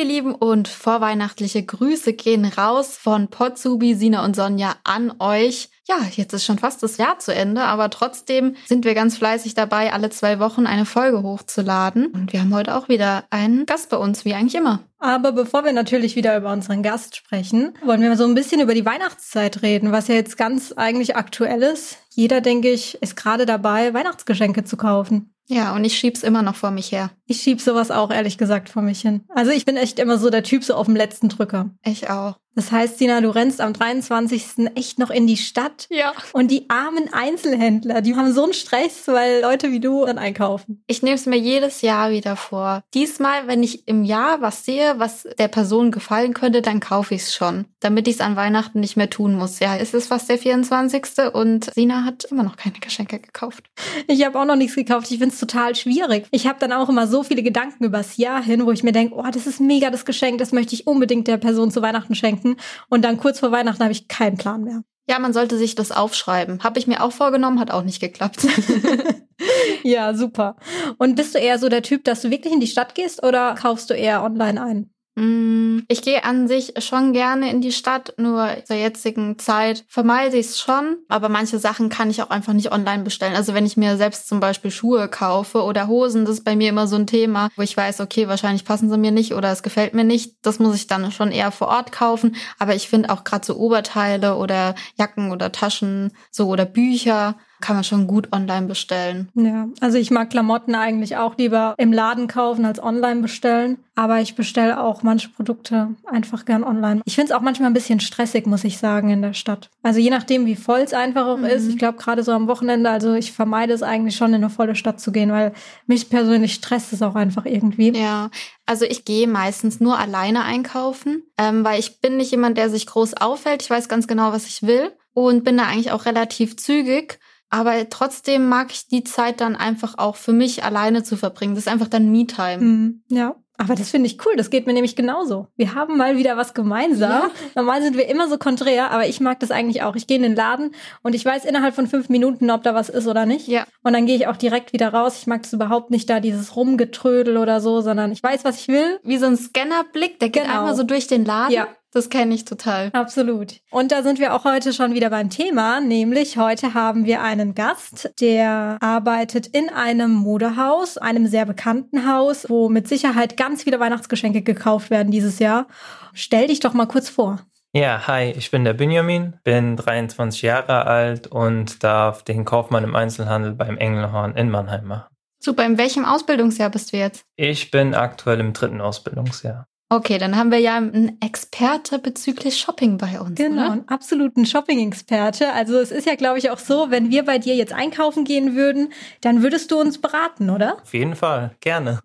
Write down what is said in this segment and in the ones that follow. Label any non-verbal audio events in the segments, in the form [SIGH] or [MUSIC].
Ihr Lieben und vorweihnachtliche Grüße gehen raus von Potsubi, Sina und Sonja an euch. Ja, jetzt ist schon fast das Jahr zu Ende, aber trotzdem sind wir ganz fleißig dabei, alle zwei Wochen eine Folge hochzuladen. Und wir haben heute auch wieder einen Gast bei uns, wie eigentlich immer. Aber bevor wir natürlich wieder über unseren Gast sprechen, wollen wir so ein bisschen über die Weihnachtszeit reden, was ja jetzt ganz eigentlich aktuell ist. Jeder, denke ich, ist gerade dabei, Weihnachtsgeschenke zu kaufen. Ja, und ich schieb's immer noch vor mich her. Ich schieb sowas auch ehrlich gesagt vor mich hin. Also ich bin echt immer so der Typ so auf dem letzten Drücker. Ich auch. Das heißt, Sina, du rennst am 23. echt noch in die Stadt. Ja. Und die armen Einzelhändler, die haben so einen Stress, weil Leute wie du dann einkaufen. Ich nehme es mir jedes Jahr wieder vor. Diesmal, wenn ich im Jahr was sehe, was der Person gefallen könnte, dann kaufe ich es schon, damit ich es an Weihnachten nicht mehr tun muss. Ja, es ist fast der 24. und Sina hat immer noch keine Geschenke gekauft. Ich habe auch noch nichts gekauft. Ich finde es total schwierig. Ich habe dann auch immer so viele Gedanken übers Jahr hin, wo ich mir denke, oh, das ist mega das Geschenk, das möchte ich unbedingt der Person zu Weihnachten schenken. Und dann kurz vor Weihnachten habe ich keinen Plan mehr. Ja, man sollte sich das aufschreiben. Habe ich mir auch vorgenommen, hat auch nicht geklappt. [LAUGHS] [LAUGHS] ja, super. Und bist du eher so der Typ, dass du wirklich in die Stadt gehst oder kaufst du eher online ein? Mm, ich gehe an sich schon gerne in die Stadt, nur zur jetzigen Zeit vermeide ich es schon. Aber manche Sachen kann ich auch einfach nicht online bestellen. Also wenn ich mir selbst zum Beispiel Schuhe kaufe oder Hosen, das ist bei mir immer so ein Thema, wo ich weiß, okay, wahrscheinlich passen sie mir nicht oder es gefällt mir nicht. Das muss ich dann schon eher vor Ort kaufen. Aber ich finde auch gerade so Oberteile oder Jacken oder Taschen so oder Bücher kann man schon gut online bestellen. Ja, also ich mag Klamotten eigentlich auch lieber im Laden kaufen als online bestellen. Aber ich bestelle auch manche Produkte einfach gern online. Ich finde es auch manchmal ein bisschen stressig, muss ich sagen, in der Stadt. Also je nachdem, wie voll es einfach auch mhm. ist. Ich glaube, gerade so am Wochenende, also ich vermeide es eigentlich schon, in eine volle Stadt zu gehen, weil mich persönlich stresst es auch einfach irgendwie. Ja, also ich gehe meistens nur alleine einkaufen, ähm, weil ich bin nicht jemand, der sich groß auffällt. Ich weiß ganz genau, was ich will und bin da eigentlich auch relativ zügig. Aber trotzdem mag ich die Zeit dann einfach auch für mich alleine zu verbringen. Das ist einfach dann Me-Time. Mhm, ja. Aber das finde ich cool. Das geht mir nämlich genauso. Wir haben mal wieder was gemeinsam. Ja. Normal sind wir immer so konträr, aber ich mag das eigentlich auch. Ich gehe in den Laden und ich weiß innerhalb von fünf Minuten, ob da was ist oder nicht. Ja. Und dann gehe ich auch direkt wieder raus. Ich mag das überhaupt nicht da, dieses Rumgetrödel oder so, sondern ich weiß, was ich will. Wie so ein Scannerblick, der geht genau. einmal so durch den Laden. Ja. Das kenne ich total. Absolut. Und da sind wir auch heute schon wieder beim Thema, nämlich heute haben wir einen Gast, der arbeitet in einem Modehaus, einem sehr bekannten Haus, wo mit Sicherheit ganz viele Weihnachtsgeschenke gekauft werden dieses Jahr. Stell dich doch mal kurz vor. Ja, hi, ich bin der Benjamin, bin 23 Jahre alt und darf den Kaufmann im Einzelhandel beim Engelhorn in Mannheim machen. Super, in welchem Ausbildungsjahr bist du jetzt? Ich bin aktuell im dritten Ausbildungsjahr. Okay, dann haben wir ja einen Experte bezüglich Shopping bei uns. Genau, oder? einen absoluten Shopping-Experte. Also es ist ja, glaube ich, auch so, wenn wir bei dir jetzt einkaufen gehen würden, dann würdest du uns beraten, oder? Auf jeden Fall, gerne.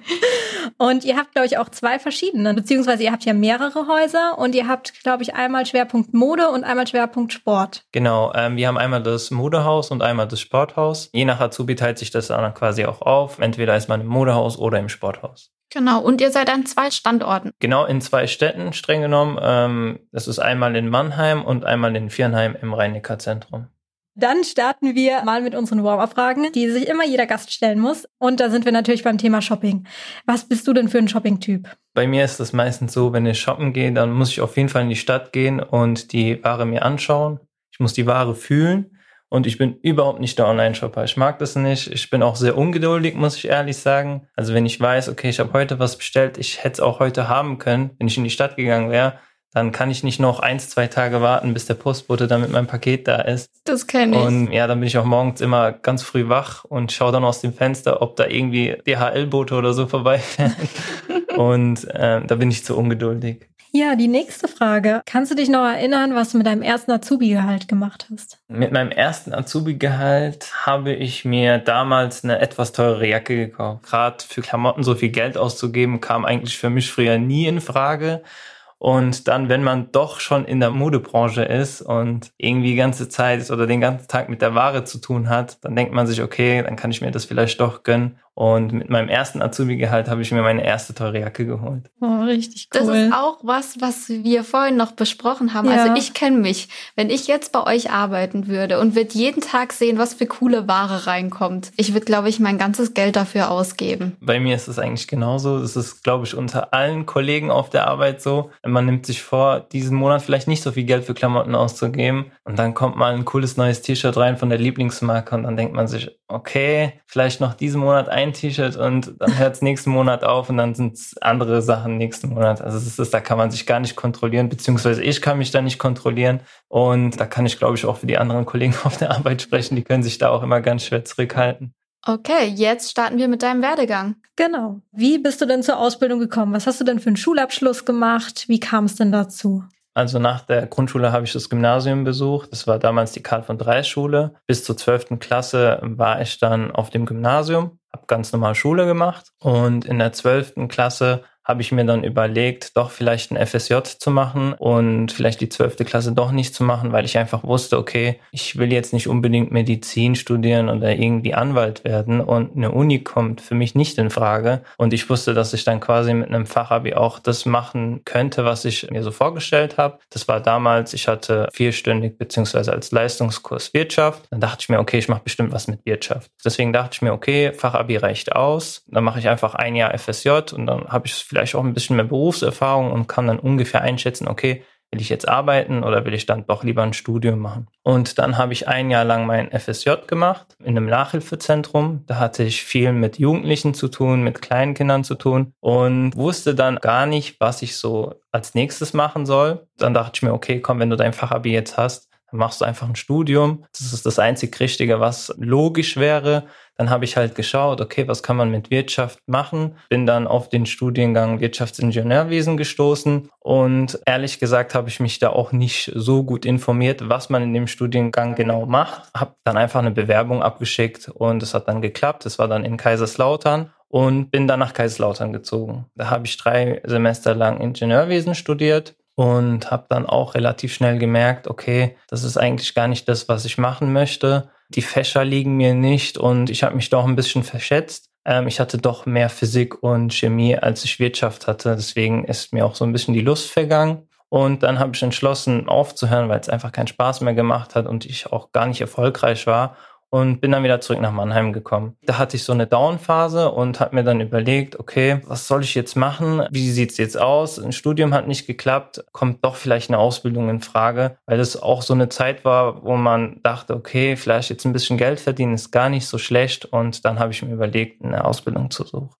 [LAUGHS] und ihr habt, glaube ich, auch zwei verschiedene, beziehungsweise ihr habt ja mehrere Häuser und ihr habt, glaube ich, einmal Schwerpunkt Mode und einmal Schwerpunkt Sport. Genau, ähm, wir haben einmal das Modehaus und einmal das Sporthaus. Je nach Azubi teilt sich das dann quasi auch auf. Entweder ist man im Modehaus oder im Sporthaus. Genau, und ihr seid an zwei Standorten. Genau, in zwei Städten streng genommen. Ähm, das ist einmal in Mannheim und einmal in Viernheim im Rhein-Neckar-Zentrum. Dann starten wir mal mit unseren Warm-up-Fragen, die sich immer jeder Gast stellen muss. Und da sind wir natürlich beim Thema Shopping. Was bist du denn für ein Shopping-Typ? Bei mir ist es meistens so, wenn ich shoppen gehe, dann muss ich auf jeden Fall in die Stadt gehen und die Ware mir anschauen. Ich muss die Ware fühlen und ich bin überhaupt nicht der Online-Shopper. Ich mag das nicht. Ich bin auch sehr ungeduldig, muss ich ehrlich sagen. Also wenn ich weiß, okay, ich habe heute was bestellt, ich hätte es auch heute haben können, wenn ich in die Stadt gegangen wäre, dann kann ich nicht noch eins, zwei Tage warten, bis der Postbote dann mit meinem Paket da ist. Das kenne ich. Und ja, dann bin ich auch morgens immer ganz früh wach und schaue dann aus dem Fenster, ob da irgendwie DHL-Bote oder so vorbeifährt. [LAUGHS] [LAUGHS] und äh, da bin ich zu ungeduldig. Ja, die nächste Frage. Kannst du dich noch erinnern, was du mit deinem ersten Azubi-Gehalt gemacht hast? Mit meinem ersten Azubi-Gehalt habe ich mir damals eine etwas teurere Jacke gekauft. Gerade für Klamotten so viel Geld auszugeben, kam eigentlich für mich früher nie in Frage. Und dann, wenn man doch schon in der Modebranche ist und irgendwie die ganze Zeit oder den ganzen Tag mit der Ware zu tun hat, dann denkt man sich, okay, dann kann ich mir das vielleicht doch gönnen. Und mit meinem ersten Azubi-Gehalt habe ich mir meine erste teure Jacke geholt. Oh, richtig cool. Das ist auch was, was wir vorhin noch besprochen haben. Also Ja. ich kenne mich. Wenn ich jetzt bei euch arbeiten würde und würde jeden Tag sehen, was für coole Ware reinkommt, ich würde, glaube ich, mein ganzes Geld dafür ausgeben. Bei mir ist es eigentlich genauso. Das ist, glaube ich, unter allen Kollegen auf der Arbeit so. Man nimmt sich vor, diesen Monat vielleicht nicht so viel Geld für Klamotten auszugeben. Und dann kommt mal ein cooles neues T-Shirt rein von der Lieblingsmarke und dann denkt man sich, okay, vielleicht noch diesen Monat ein T-Shirt und dann hört es nächsten Monat auf und dann sind es andere Sachen nächsten Monat. Also es ist, da kann man sich gar nicht kontrollieren, beziehungsweise ich kann mich da nicht kontrollieren. Und da kann ich, glaube ich, auch für die anderen Kollegen [LAUGHS] auf der Arbeit sprechen. Die können sich da auch immer ganz schwer zurückhalten. Okay, jetzt starten wir mit deinem Werdegang. Genau. Wie bist du denn zur Ausbildung gekommen? Was hast du denn für einen Schulabschluss gemacht? Wie kam es denn dazu? Also nach der Grundschule habe ich das Gymnasium besucht. Das war damals die Karl von Dreis Schule. Bis zur 12. Klasse war ich dann auf dem Gymnasium, habe ganz normal Schule gemacht. Und in der 12. Klasse habe ich mir dann überlegt, doch vielleicht ein FSJ zu machen und vielleicht die 12. Klasse doch nicht zu machen, weil ich einfach wusste, okay, ich will jetzt nicht unbedingt Medizin studieren oder irgendwie Anwalt werden und eine Uni kommt für mich nicht in Frage. Und ich wusste, dass ich dann quasi mit einem Fachabi auch das machen könnte, was ich mir so vorgestellt habe. Das war damals, ich hatte vierstündig beziehungsweise als Leistungskurs Wirtschaft. Dann dachte ich mir, okay, ich mache bestimmt was mit Wirtschaft. Deswegen dachte ich mir, okay, Fachabi reicht aus. Dann mache ich einfach ein Jahr FSJ und dann habe ich vielleicht auch ein bisschen mehr Berufserfahrung und kann dann ungefähr einschätzen, okay, will ich jetzt arbeiten oder will ich dann doch lieber ein Studium machen? Und dann habe ich ein Jahr lang mein FSJ gemacht in einem Nachhilfezentrum. Da hatte ich viel mit Jugendlichen zu tun, mit kleinen Kindern zu tun und wusste dann gar nicht, was ich so als nächstes machen soll. Dann dachte ich mir, okay, komm, wenn du dein Fachabi jetzt hast, machst du einfach ein Studium. Das ist das einzig Richtige, was logisch wäre. Dann habe ich halt geschaut, okay, was kann man mit Wirtschaft machen? Bin dann auf den Studiengang Wirtschaftsingenieurwesen gestoßen und ehrlich gesagt habe ich mich da auch nicht so gut informiert, was man in dem Studiengang genau macht. Habe dann einfach eine Bewerbung abgeschickt und es hat dann geklappt. Es war dann in Kaiserslautern und bin dann nach Kaiserslautern gezogen. Da habe ich drei Semester lang Ingenieurwesen studiert und habe dann auch relativ schnell gemerkt, okay, das ist eigentlich gar nicht das, was ich machen möchte. Die Fächer liegen mir nicht und ich habe mich doch ein bisschen verschätzt. Ähm, ich hatte doch mehr Physik und Chemie, als ich Wirtschaft hatte. Deswegen ist mir auch so ein bisschen die Lust vergangen. Und dann habe ich entschlossen, aufzuhören, weil es einfach keinen Spaß mehr gemacht hat und ich auch gar nicht erfolgreich war und bin dann wieder zurück nach Mannheim gekommen. Da hatte ich so eine Down-Phase und habe mir dann überlegt, okay, was soll ich jetzt machen? Wie sieht's jetzt aus? Ein Studium hat nicht geklappt, kommt doch vielleicht eine Ausbildung in Frage, weil es auch so eine Zeit war, wo man dachte, okay, vielleicht jetzt ein bisschen Geld verdienen ist gar nicht so schlecht und dann habe ich mir überlegt, eine Ausbildung zu suchen.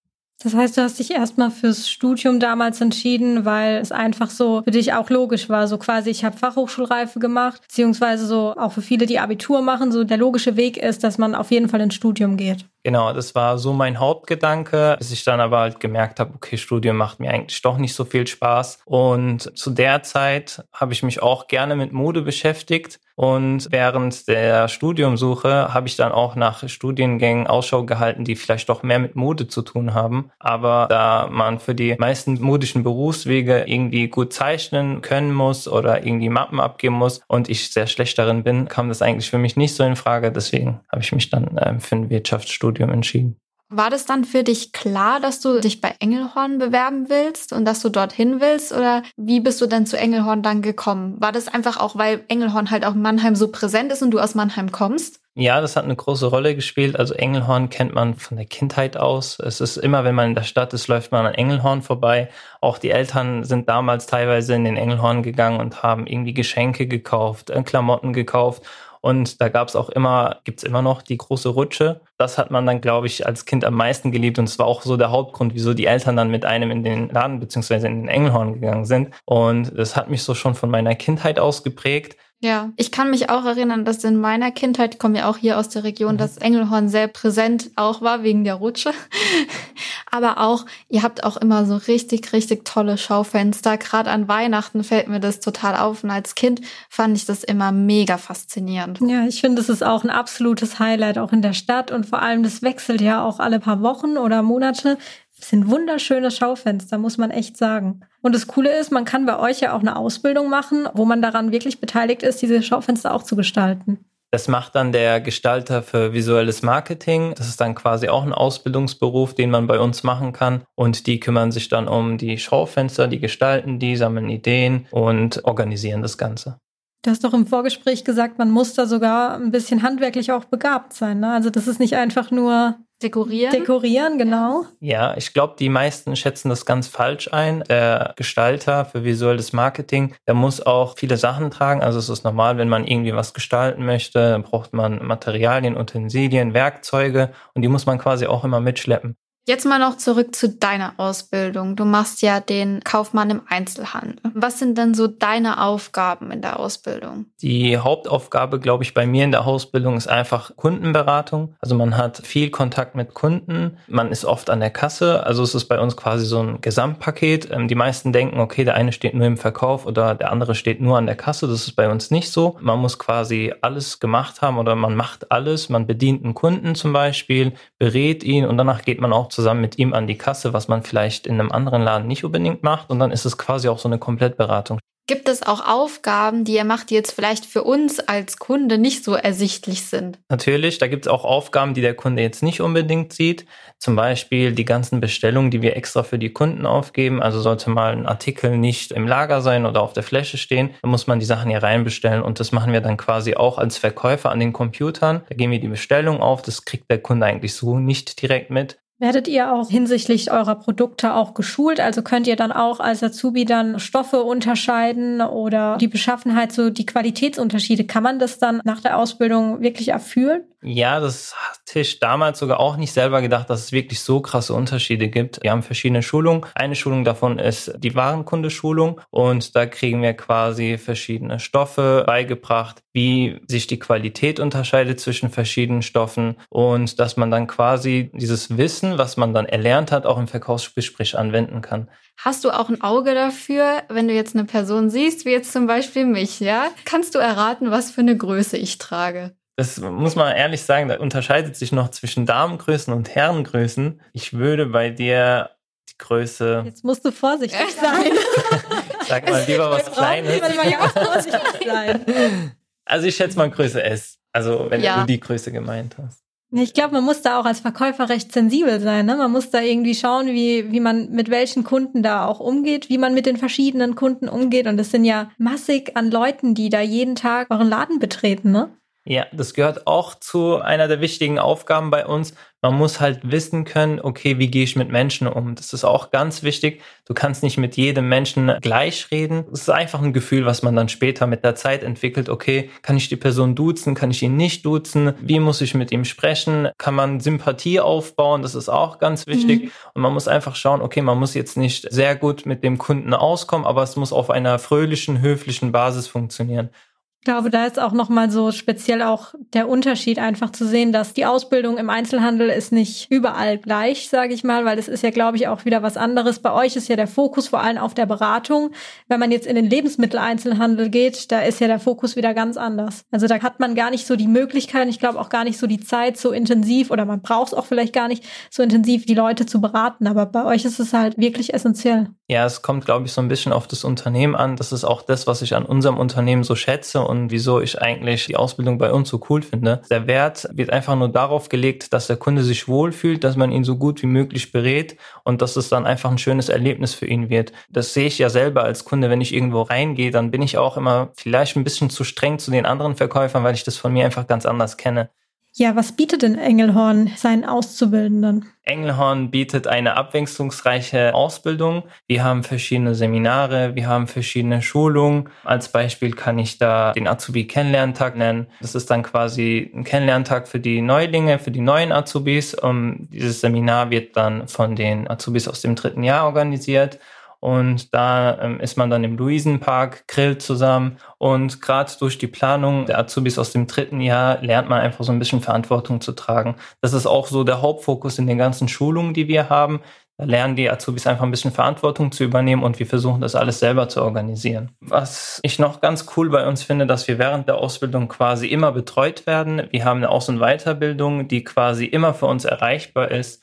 Das heißt, du hast dich erstmal fürs Studium damals entschieden, weil es einfach so für dich auch logisch war. So quasi, ich habe Fachhochschulreife gemacht, beziehungsweise so auch für viele, die Abitur machen, so der logische Weg ist, dass man auf jeden Fall ins Studium geht. Genau, das war so mein Hauptgedanke, bis ich dann aber halt gemerkt habe, okay, Studium macht mir eigentlich doch nicht so viel Spaß. Und zu der Zeit habe ich mich auch gerne mit Mode beschäftigt. Und während der Studiumsuche habe ich dann auch nach Studiengängen Ausschau gehalten, die vielleicht doch mehr mit Mode zu tun haben. Aber da man für die meisten modischen Berufswege irgendwie gut zeichnen können muss oder irgendwie Mappen abgeben muss und ich sehr schlecht darin bin, kam das eigentlich für mich nicht so in Frage. Deswegen habe ich mich dann ähm, für ein Wirtschaftsstudium entschieden. War das dann für dich klar, dass du dich bei Engelhorn bewerben willst und dass du dorthin willst? Oder wie bist du dann zu Engelhorn dann gekommen? War das einfach auch, weil Engelhorn halt auch in Mannheim so präsent ist und du aus Mannheim kommst? Ja, das hat eine große Rolle gespielt. Also Engelhorn kennt man von der Kindheit aus. Es ist immer, wenn man in der Stadt ist, läuft man an Engelhorn vorbei. Auch die Eltern sind damals teilweise in den Engelhorn gegangen und haben irgendwie Geschenke gekauft, äh, Klamotten gekauft. Und da gab es auch immer, gibt's immer noch die große Rutsche. Das hat man dann, glaube ich, als Kind am meisten geliebt. Und es war auch so der Hauptgrund, wieso die Eltern dann mit einem in den Laden beziehungsweise in den Engelhorn gegangen sind. Und das hat mich so schon von meiner Kindheit aus geprägt. Ja, ich kann mich auch erinnern, dass in meiner Kindheit, ich komme ja auch hier aus der Region, Mhm. dass Engelhorn sehr präsent auch war wegen der Rutsche. [LAUGHS] Aber auch, ihr habt auch immer so richtig, richtig tolle Schaufenster. Gerade an Weihnachten fällt mir das total auf. Und als Kind fand ich das immer mega faszinierend. Ja, ich finde, es ist auch ein absolutes Highlight, auch in der Stadt. Und vor allem, das wechselt ja auch alle paar Wochen oder Monate. Es sind wunderschöne Schaufenster, muss man echt sagen. Und das Coole ist, man kann bei euch ja auch eine Ausbildung machen, wo man daran wirklich beteiligt ist, diese Schaufenster auch zu gestalten. Das macht dann der Gestalter für visuelles Marketing. Das ist dann quasi auch ein Ausbildungsberuf, den man bei uns machen kann. Und die kümmern sich dann um die Schaufenster, die gestalten die, sammeln Ideen und organisieren das Ganze. Du hast doch im Vorgespräch gesagt, man muss da sogar ein bisschen handwerklich auch begabt sein. Ne? Also das ist nicht einfach nur Dekorieren? Dekorieren, genau. Ja, ich glaube, die meisten schätzen das ganz falsch ein. Der Gestalter für visuelles Marketing, der muss auch viele Sachen tragen. Also es ist normal, wenn man irgendwie was gestalten möchte, dann braucht man Materialien, Utensilien, Werkzeuge und die muss man quasi auch immer mitschleppen. Jetzt mal noch zurück zu deiner Ausbildung. Du machst ja den Kaufmann im Einzelhandel. Was sind denn so deine Aufgaben in der Ausbildung? Die Hauptaufgabe, glaube ich, bei mir in der Ausbildung ist einfach Kundenberatung. Also man hat viel Kontakt mit Kunden. Man ist oft an der Kasse. Also es ist bei uns quasi so ein Gesamtpaket. Ähm, die meisten denken, okay, der eine steht nur im Verkauf oder der andere steht nur an der Kasse. Das ist bei uns nicht so. Man muss quasi alles gemacht haben oder man macht alles. Man bedient einen Kunden zum Beispiel, berät ihn und danach geht man auch zusammen mit ihm an die Kasse, was man vielleicht in einem anderen Laden nicht unbedingt macht. Und dann ist es quasi auch so eine Komplettberatung. Gibt es auch Aufgaben, die ihr macht, die jetzt vielleicht für uns als Kunde nicht so ersichtlich sind? Natürlich, da gibt es auch Aufgaben, die der Kunde jetzt nicht unbedingt sieht. Zum Beispiel die ganzen Bestellungen, die wir extra für die Kunden aufgeben. Also sollte mal ein Artikel nicht im Lager sein oder auf der Fläche stehen, dann muss man die Sachen hier reinbestellen. Und das machen wir dann quasi auch als Verkäufer an den Computern. Da geben wir die Bestellung auf. Das kriegt der Kunde eigentlich so nicht direkt mit. Werdet ihr auch hinsichtlich eurer Produkte auch geschult? Also könnt ihr dann auch als Azubi dann Stoffe unterscheiden oder die Beschaffenheit, so die Qualitätsunterschiede? Kann man das dann nach der Ausbildung wirklich erfüllen? Ja, das hatte ich damals sogar auch nicht selber gedacht, dass es wirklich so krasse Unterschiede gibt. Wir haben verschiedene Schulungen. Eine Schulung davon ist die Warenkundeschulung und da kriegen wir quasi verschiedene Stoffe beigebracht, wie sich die Qualität unterscheidet zwischen verschiedenen Stoffen und dass man dann quasi dieses Wissen, was man dann erlernt hat, auch im Verkaufsgespräch anwenden kann. Hast du auch ein Auge dafür, wenn du jetzt eine Person siehst, wie jetzt zum Beispiel mich, ja? Kannst du erraten, was für eine Größe ich trage? Das muss man ehrlich sagen, da unterscheidet sich noch zwischen Damengrößen und Herrengrößen. Ich würde bei dir die Größe. Jetzt musst du vorsichtig sein. [LAUGHS] Sag mal lieber was Kleines. Also ich schätze mal Größe S. Also wenn ja. du die Größe gemeint hast. Ich glaube, man muss da auch als Verkäufer recht sensibel sein. Ne? Man muss da irgendwie schauen, wie, wie man mit welchen Kunden da auch umgeht, wie man mit den verschiedenen Kunden umgeht. Und es sind ja massig an Leuten, die da jeden Tag euren Laden betreten. Ne? Ja, das gehört auch zu einer der wichtigen Aufgaben bei uns. Man muss halt wissen können, okay, wie gehe ich mit Menschen um? Das ist auch ganz wichtig. Du kannst nicht mit jedem Menschen gleich reden. Es ist einfach ein Gefühl, was man dann später mit der Zeit entwickelt. Okay, kann ich die Person duzen? Kann ich ihn nicht duzen? Wie muss ich mit ihm sprechen? Kann man Sympathie aufbauen? Das ist auch ganz wichtig. Mhm. Und man muss einfach schauen, okay, man muss jetzt nicht sehr gut mit dem Kunden auskommen, aber es muss auf einer fröhlichen, höflichen Basis funktionieren. Ich glaube, da ist auch nochmal so speziell auch der Unterschied einfach zu sehen, dass die Ausbildung im Einzelhandel ist nicht überall gleich, sage ich mal, weil es ist ja, glaube ich, auch wieder was anderes. Bei euch ist ja der Fokus vor allem auf der Beratung. Wenn man jetzt in den Lebensmitteleinzelhandel geht, da ist ja der Fokus wieder ganz anders. Also da hat man gar nicht so die Möglichkeit, ich glaube auch gar nicht so die Zeit, so intensiv oder man braucht es auch vielleicht gar nicht so intensiv, die Leute zu beraten. Aber bei euch ist es halt wirklich essentiell. Ja, es kommt, glaube ich, so ein bisschen auf das Unternehmen an. Das ist auch das, was ich an unserem Unternehmen so schätze und wieso ich eigentlich die Ausbildung bei uns so cool finde. Der Wert wird einfach nur darauf gelegt, dass der Kunde sich wohlfühlt, dass man ihn so gut wie möglich berät und dass es dann einfach ein schönes Erlebnis für ihn wird. Das sehe ich ja selber als Kunde, wenn ich irgendwo reingehe, dann bin ich auch immer vielleicht ein bisschen zu streng zu den anderen Verkäufern, weil ich das von mir einfach ganz anders kenne. Ja, was bietet denn Engelhorn seinen Auszubildenden? Engelhorn bietet eine abwechslungsreiche Ausbildung. Wir haben verschiedene Seminare, wir haben verschiedene Schulungen. Als Beispiel kann ich da den Azubi Kennenlerntag nennen. Das ist dann quasi ein Kennenlerntag für die Neulinge, für die neuen Azubis. Um, dieses Seminar wird dann von den Azubis aus dem dritten Jahr organisiert. Und da ähm, ist man dann im Luisenpark, grillt zusammen. Und gerade durch die Planung der Azubis aus dem dritten Jahr lernt man einfach so ein bisschen Verantwortung zu tragen. Das ist auch so der Hauptfokus in den ganzen Schulungen, die wir haben. Da lernen die Azubis einfach ein bisschen Verantwortung zu übernehmen und wir versuchen das alles selber zu organisieren. Was ich noch ganz cool bei uns finde, dass wir während der Ausbildung quasi immer betreut werden. Wir haben eine Aus- und Weiterbildung, die quasi immer für uns erreichbar ist.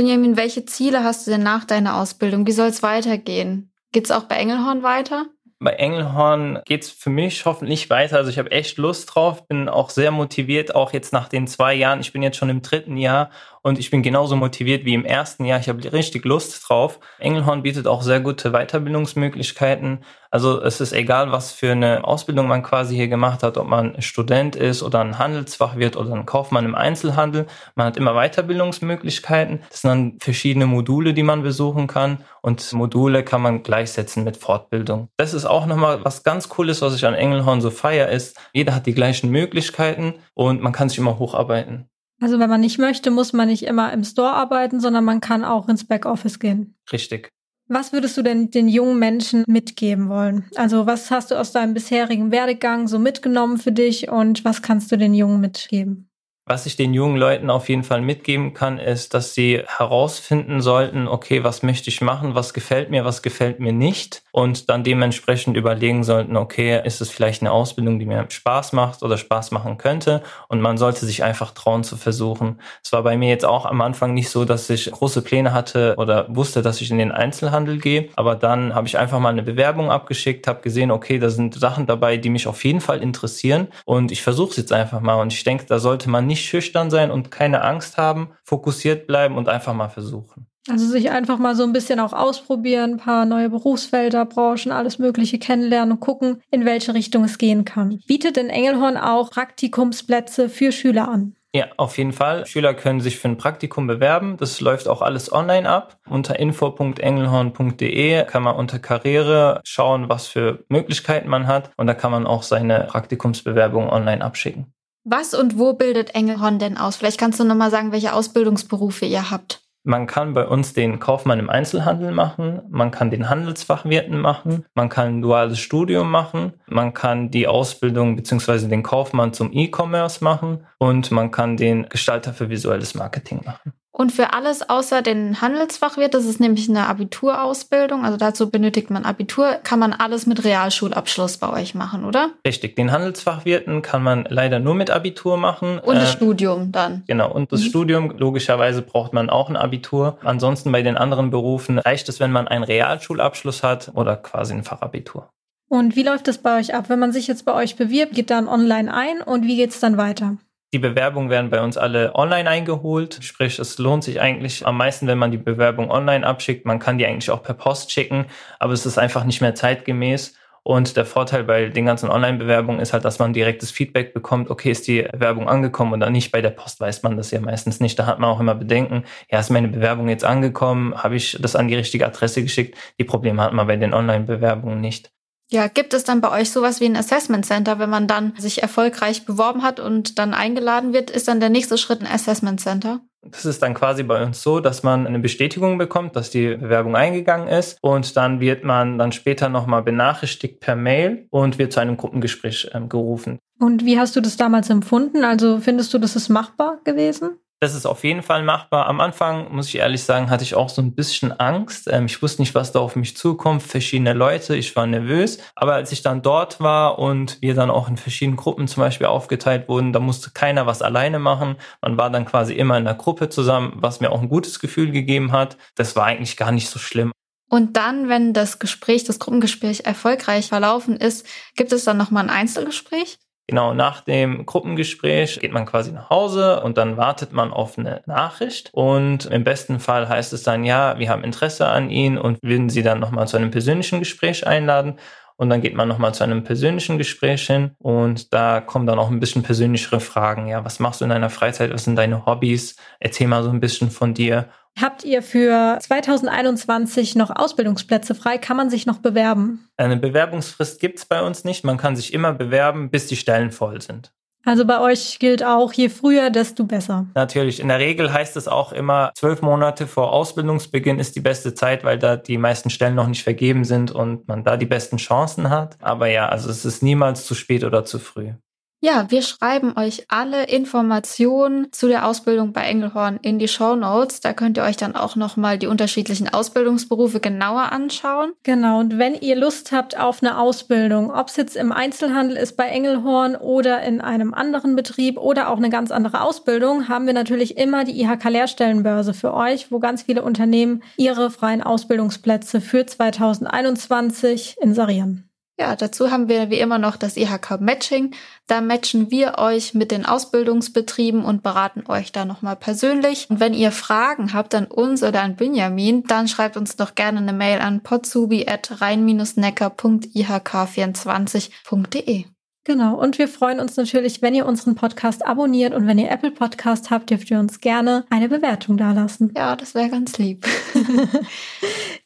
Benjamin, welche Ziele hast du denn nach deiner Ausbildung? Wie soll es weitergehen? Geht es auch bei Engelhorn weiter? Bei Engelhorn geht's für mich hoffentlich weiter. Also ich habe echt Lust drauf, bin auch sehr motiviert, auch jetzt nach den zwei Jahren. Ich bin jetzt schon im dritten Jahr und ich bin genauso motiviert wie im ersten Jahr. Ich habe richtig Lust drauf. Engelhorn bietet auch sehr gute Weiterbildungsmöglichkeiten. Also es ist egal, was für eine Ausbildung man quasi hier gemacht hat, ob man Student ist oder ein Handelsfachwirt oder ein Kaufmann im Einzelhandel. Man hat immer Weiterbildungsmöglichkeiten. Das sind dann verschiedene Module, die man besuchen kann und Module kann man gleichsetzen mit Fortbildung. Das ist auch nochmal was ganz Cooles, was ich an Engelhorn so feier, ist, jeder hat die gleichen Möglichkeiten und man kann sich immer hocharbeiten. Also wenn man nicht möchte, muss man nicht immer im Store arbeiten, sondern man kann auch ins Backoffice gehen. Richtig. Was würdest du denn den jungen Menschen mitgeben wollen? Also was hast du aus deinem bisherigen Werdegang so mitgenommen für dich und was kannst du den Jungen mitgeben? Was ich den jungen Leuten auf jeden Fall mitgeben kann, ist, dass sie herausfinden sollten, okay, was möchte ich machen, was gefällt mir, was gefällt mir nicht und dann dementsprechend überlegen sollten, okay, ist es vielleicht eine Ausbildung, die mir Spaß macht oder Spaß machen könnte und man sollte sich einfach trauen zu versuchen. Es war bei mir jetzt auch am Anfang nicht so, dass ich große Pläne hatte oder wusste, dass ich in den Einzelhandel gehe, aber dann habe ich einfach mal eine Bewerbung abgeschickt, habe gesehen, okay, da sind Sachen dabei, die mich auf jeden Fall interessieren und ich versuche es jetzt einfach mal und ich denke, da sollte man nicht nicht schüchtern sein und keine Angst haben, fokussiert bleiben und einfach mal versuchen. Also sich einfach mal so ein bisschen auch ausprobieren, ein paar neue Berufsfelder, Branchen, alles Mögliche kennenlernen und gucken, in welche Richtung es gehen kann. Bietet denn Engelhorn auch Praktikumsplätze für Schüler an? Ja, auf jeden Fall. Schüler können sich für ein Praktikum bewerben. Das läuft auch alles online ab. Unter info.engelhorn.de kann man unter Karriere schauen, was für Möglichkeiten man hat. Und da kann man auch seine Praktikumsbewerbung online abschicken. Was und wo bildet Engelhorn denn aus? Vielleicht kannst du nochmal sagen, welche Ausbildungsberufe ihr habt. Man kann bei uns den Kaufmann im Einzelhandel machen, man kann den Handelsfachwirten machen, man kann ein duales Studium machen, man kann die Ausbildung bzw. den Kaufmann zum E-Commerce machen und man kann den Gestalter für visuelles Marketing machen. Und für alles außer den Handelsfachwirt, das ist nämlich eine Abiturausbildung, also dazu benötigt man Abitur, kann man alles mit Realschulabschluss bei euch machen, oder? Richtig, den Handelsfachwirten kann man leider nur mit Abitur machen. Und das äh, Studium dann. Genau, und das mhm. Studium, logischerweise braucht man auch ein Abitur. Ansonsten bei den anderen Berufen reicht es, wenn man einen Realschulabschluss hat oder quasi ein Fachabitur. Und wie läuft das bei euch ab? Wenn man sich jetzt bei euch bewirbt, geht dann online ein und wie geht es dann weiter? Die Bewerbungen werden bei uns alle online eingeholt. Sprich, es lohnt sich eigentlich am meisten, wenn man die Bewerbung online abschickt. Man kann die eigentlich auch per Post schicken, aber es ist einfach nicht mehr zeitgemäß. Und der Vorteil bei den ganzen Online-Bewerbungen ist halt, dass man direktes Feedback bekommt, okay, ist die Bewerbung angekommen oder nicht. Bei der Post weiß man das ja meistens nicht. Da hat man auch immer Bedenken, ja, ist meine Bewerbung jetzt angekommen? Habe ich das an die richtige Adresse geschickt? Die Probleme hat man bei den Online-Bewerbungen nicht. Ja, gibt es dann bei euch sowas wie ein Assessment Center, wenn man dann sich erfolgreich beworben hat und dann eingeladen wird, ist dann der nächste Schritt ein Assessment Center? Das ist dann quasi bei uns so, dass man eine Bestätigung bekommt, dass die Bewerbung eingegangen ist und dann wird man dann später nochmal benachrichtigt per Mail und wird zu einem Gruppengespräch ähm, gerufen. Und wie hast du das damals empfunden? Also findest du, das ist machbar gewesen? Das ist auf jeden Fall machbar. Am Anfang, muss ich ehrlich sagen, hatte ich auch so ein bisschen Angst. Ähm, ich wusste nicht, was da auf mich zukommt. Verschiedene Leute, ich war nervös. Aber als ich dann dort war und wir dann auch in verschiedenen Gruppen zum Beispiel aufgeteilt wurden, da musste keiner was alleine machen. Man war dann quasi immer in der Gruppe zusammen, was mir auch ein gutes Gefühl gegeben hat. Das war eigentlich gar nicht so schlimm. Und dann, wenn das Gespräch, das Gruppengespräch erfolgreich verlaufen ist, gibt es dann nochmal ein Einzelgespräch? Genau, nach dem Gruppengespräch geht man quasi nach Hause und dann wartet man auf eine Nachricht. Und im besten Fall heißt es dann, ja, wir haben Interesse an Ihnen und würden Sie dann nochmal zu einem persönlichen Gespräch einladen. Und dann geht man nochmal zu einem persönlichen Gespräch hin und da kommen dann auch ein bisschen persönlichere Fragen. Ja, was machst du in deiner Freizeit? Was sind deine Hobbys? Erzähl mal so ein bisschen von dir. Habt ihr für 2021 noch Ausbildungsplätze frei? Kann man sich noch bewerben? Eine Bewerbungsfrist gibt es bei uns nicht. Man kann sich immer bewerben, bis die Stellen voll sind. Also bei euch gilt auch, je früher, desto besser. Natürlich. In der Regel heißt es auch immer, zwölf Monate vor Ausbildungsbeginn ist die beste Zeit, weil da die meisten Stellen noch nicht vergeben sind und man da die besten Chancen hat. Aber ja, also es ist niemals zu spät oder zu früh. Ja, wir schreiben euch alle Informationen zu der Ausbildung bei Engelhorn in die Show Notes. Da könnt ihr euch dann auch nochmal die unterschiedlichen Ausbildungsberufe genauer anschauen. Genau. Und wenn ihr Lust habt auf eine Ausbildung, ob es jetzt im Einzelhandel ist bei Engelhorn oder in einem anderen Betrieb oder auch eine ganz andere Ausbildung, haben wir natürlich immer die IHK Lehrstellenbörse für euch, wo ganz viele Unternehmen ihre freien Ausbildungsplätze für 2021 inserieren. Ja, dazu haben wir wie immer noch das IHK Matching. Da matchen wir euch mit den Ausbildungsbetrieben und beraten euch da nochmal persönlich. Und wenn ihr Fragen habt an uns oder an Benjamin, dann schreibt uns doch gerne eine Mail an potsubi at rein-necker.ihk24.de. Genau. Und wir freuen uns natürlich, wenn ihr unseren Podcast abonniert und wenn ihr Apple Podcast habt, dürft ihr uns gerne eine Bewertung dalassen. Ja, das wäre ganz lieb. [LAUGHS]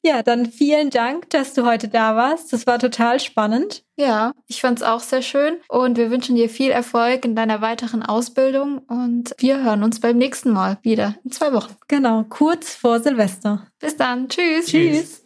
ja, dann vielen Dank, dass du heute da warst. Das war total spannend. Ja, ich fand es auch sehr schön und wir wünschen dir viel Erfolg in deiner weiteren Ausbildung und wir hören uns beim nächsten Mal wieder in zwei Wochen. Genau, kurz vor Silvester. Bis dann. Tschüss. Tschüss.